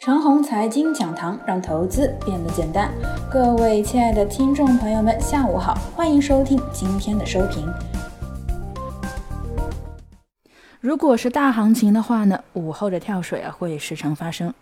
长虹财经讲堂让投资变得简单。各位亲爱的听众朋友们，下午好，欢迎收听今天的收评。如果是大行情的话呢，午后的跳水啊会时常发生。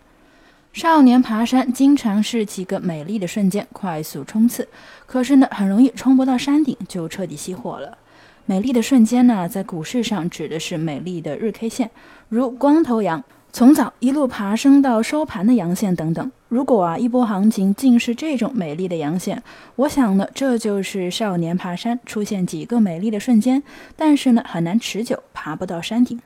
少年爬山经常是几个美丽的瞬间快速冲刺，可是呢很容易冲不到山顶就彻底熄火了。美丽的瞬间呢，在股市上指的是美丽的日 K 线，如光头阳。从早一路爬升到收盘的阳线等等，如果啊一波行情竟是这种美丽的阳线，我想呢这就是少年爬山出现几个美丽的瞬间，但是呢很难持久，爬不到山顶。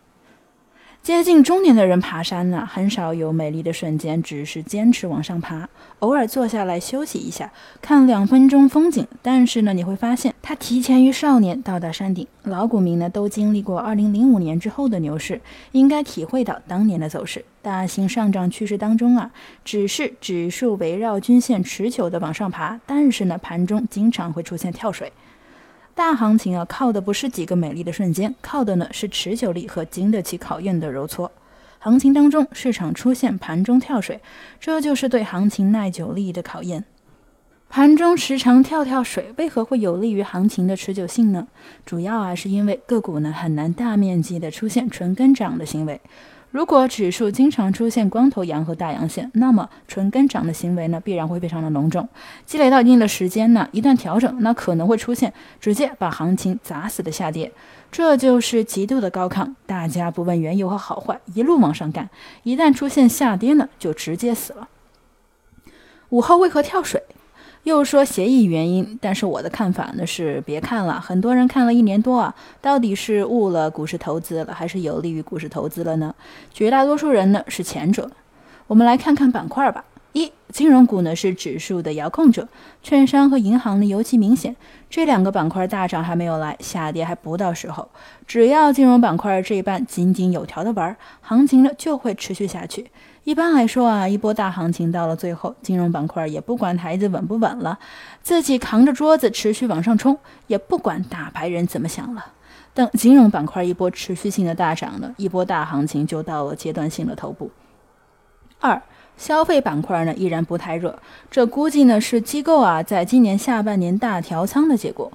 接近中年的人爬山呢，很少有美丽的瞬间，只是坚持往上爬，偶尔坐下来休息一下，看两分钟风景。但是呢，你会发现他提前于少年到达山顶。老股民呢，都经历过2005年之后的牛市，应该体会到当年的走势。大型上涨趋势当中啊，只是指数围绕均线持久的往上爬，但是呢，盘中经常会出现跳水。大行情啊，靠的不是几个美丽的瞬间，靠的呢是持久力和经得起考验的揉搓。行情当中，市场出现盘中跳水，这就是对行情耐久力的考验。盘中时常跳跳水，为何会有利于行情的持久性呢？主要啊，是因为个股呢很难大面积的出现纯跟涨的行为。如果指数经常出现光头阳和大阳线，那么纯跟涨的行为呢，必然会非常的隆重，积累到一定的时间呢，一旦调整，那可能会出现直接把行情砸死的下跌，这就是极度的高亢，大家不问缘由和好坏，一路往上干，一旦出现下跌呢，就直接死了。午后为何跳水？又说协议原因，但是我的看法呢是别看了。很多人看了一年多啊，到底是误了股市投资了，还是有利于股市投资了呢？绝大多数人呢是前者。我们来看看板块吧。一，金融股呢是指数的遥控者，券商和银行呢尤其明显。这两个板块大涨还没有来，下跌还不到时候。只要金融板块这一半井井有条的玩，行情呢就会持续下去。一般来说啊，一波大行情到了最后，金融板块也不管台子稳不稳了，自己扛着桌子持续往上冲，也不管大牌人怎么想了。等金融板块一波持续性的大涨了，一波大行情就到了阶段性的头部。二。消费板块呢依然不太热，这估计呢是机构啊在今年下半年大调仓的结果。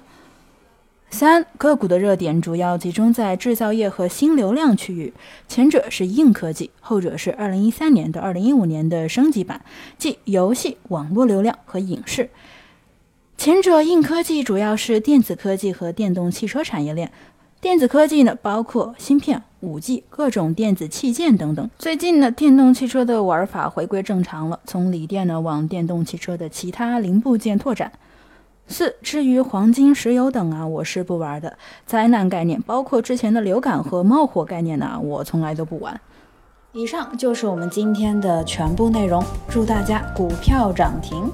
三个股的热点主要集中在制造业和新流量区域，前者是硬科技，后者是二零一三年到二零一五年的升级版，即游戏、网络流量和影视。前者硬科技主要是电子科技和电动汽车产业链。电子科技呢，包括芯片、五 G、各种电子器件等等。最近呢，电动汽车的玩法回归正常了，从锂电呢往电动汽车的其他零部件拓展。四，至于黄金、石油等啊，我是不玩的。灾难概念，包括之前的流感和冒火概念呢，我从来都不玩。以上就是我们今天的全部内容，祝大家股票涨停。